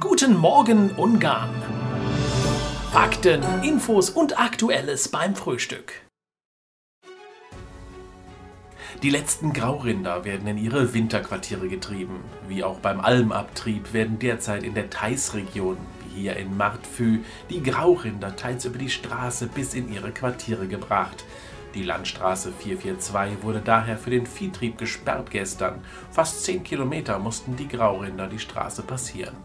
Guten Morgen Ungarn. Fakten, Infos und Aktuelles beim Frühstück. Die letzten Graurinder werden in ihre Winterquartiere getrieben. Wie auch beim Almabtrieb werden derzeit in der Theiß-Region, wie hier in Martfü, die Graurinder teils über die Straße bis in ihre Quartiere gebracht. Die Landstraße 442 wurde daher für den Viehtrieb gesperrt gestern. Fast 10 Kilometer mussten die Graurinder die Straße passieren.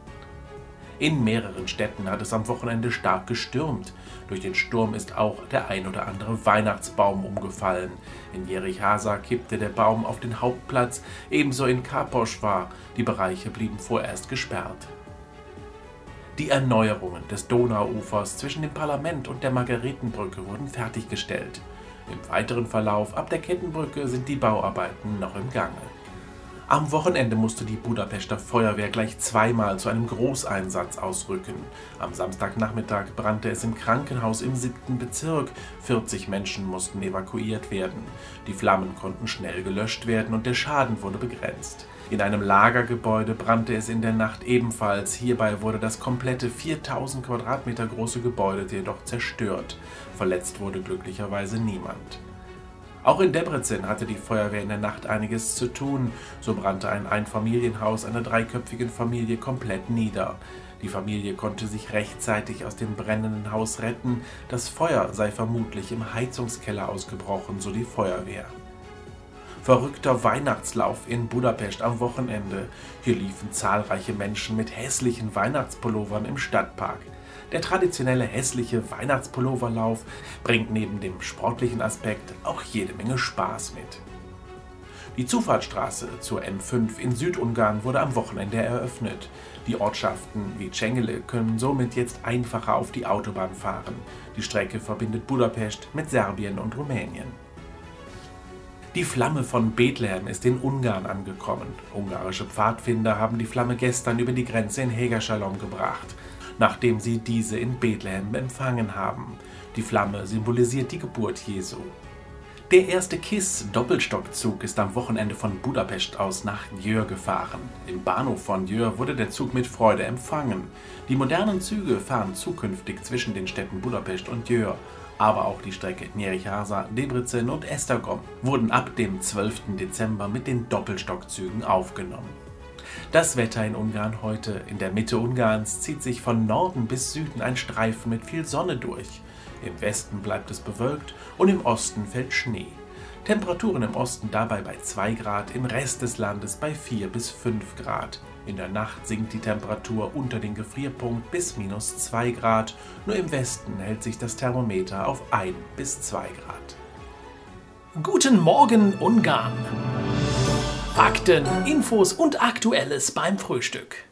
In mehreren Städten hat es am Wochenende stark gestürmt. Durch den Sturm ist auch der ein oder andere Weihnachtsbaum umgefallen. In Jerichasa kippte der Baum auf den Hauptplatz, ebenso in Kaposchwa. Die Bereiche blieben vorerst gesperrt. Die Erneuerungen des Donauufers zwischen dem Parlament und der Margaretenbrücke wurden fertiggestellt. Im weiteren Verlauf ab der Kettenbrücke sind die Bauarbeiten noch im Gange. Am Wochenende musste die Budapester Feuerwehr gleich zweimal zu einem Großeinsatz ausrücken. Am Samstagnachmittag brannte es im Krankenhaus im siebten Bezirk. 40 Menschen mussten evakuiert werden. Die Flammen konnten schnell gelöscht werden und der Schaden wurde begrenzt. In einem Lagergebäude brannte es in der Nacht ebenfalls. Hierbei wurde das komplette 4000 Quadratmeter große Gebäude jedoch zerstört. Verletzt wurde glücklicherweise niemand. Auch in Debrecen hatte die Feuerwehr in der Nacht einiges zu tun. So brannte ein Einfamilienhaus einer dreiköpfigen Familie komplett nieder. Die Familie konnte sich rechtzeitig aus dem brennenden Haus retten. Das Feuer sei vermutlich im Heizungskeller ausgebrochen, so die Feuerwehr. Verrückter Weihnachtslauf in Budapest am Wochenende. Hier liefen zahlreiche Menschen mit hässlichen Weihnachtspullovern im Stadtpark. Der traditionelle hässliche Weihnachtspulloverlauf bringt neben dem sportlichen Aspekt auch jede Menge Spaß mit. Die Zufahrtsstraße zur M5 in Südungarn wurde am Wochenende eröffnet. Die Ortschaften wie Cengele können somit jetzt einfacher auf die Autobahn fahren. Die Strecke verbindet Budapest mit Serbien und Rumänien. Die Flamme von Bethlehem ist in Ungarn angekommen. Ungarische Pfadfinder haben die Flamme gestern über die Grenze in Hegerschalom gebracht nachdem sie diese in Bethlehem empfangen haben. Die Flamme symbolisiert die Geburt Jesu. Der erste KISS-Doppelstockzug ist am Wochenende von Budapest aus nach Jör gefahren. Im Bahnhof von Jör wurde der Zug mit Freude empfangen. Die modernen Züge fahren zukünftig zwischen den Städten Budapest und Jör. Aber auch die Strecke Nyíregyháza, Debrecen und Esztergom wurden ab dem 12. Dezember mit den Doppelstockzügen aufgenommen. Das Wetter in Ungarn heute. In der Mitte Ungarns zieht sich von Norden bis Süden ein Streifen mit viel Sonne durch. Im Westen bleibt es bewölkt und im Osten fällt Schnee. Temperaturen im Osten dabei bei 2 Grad, im Rest des Landes bei 4 bis 5 Grad. In der Nacht sinkt die Temperatur unter den Gefrierpunkt bis minus 2 Grad, nur im Westen hält sich das Thermometer auf 1 bis 2 Grad. Guten Morgen Ungarn! Fakten, Infos und Aktuelles beim Frühstück.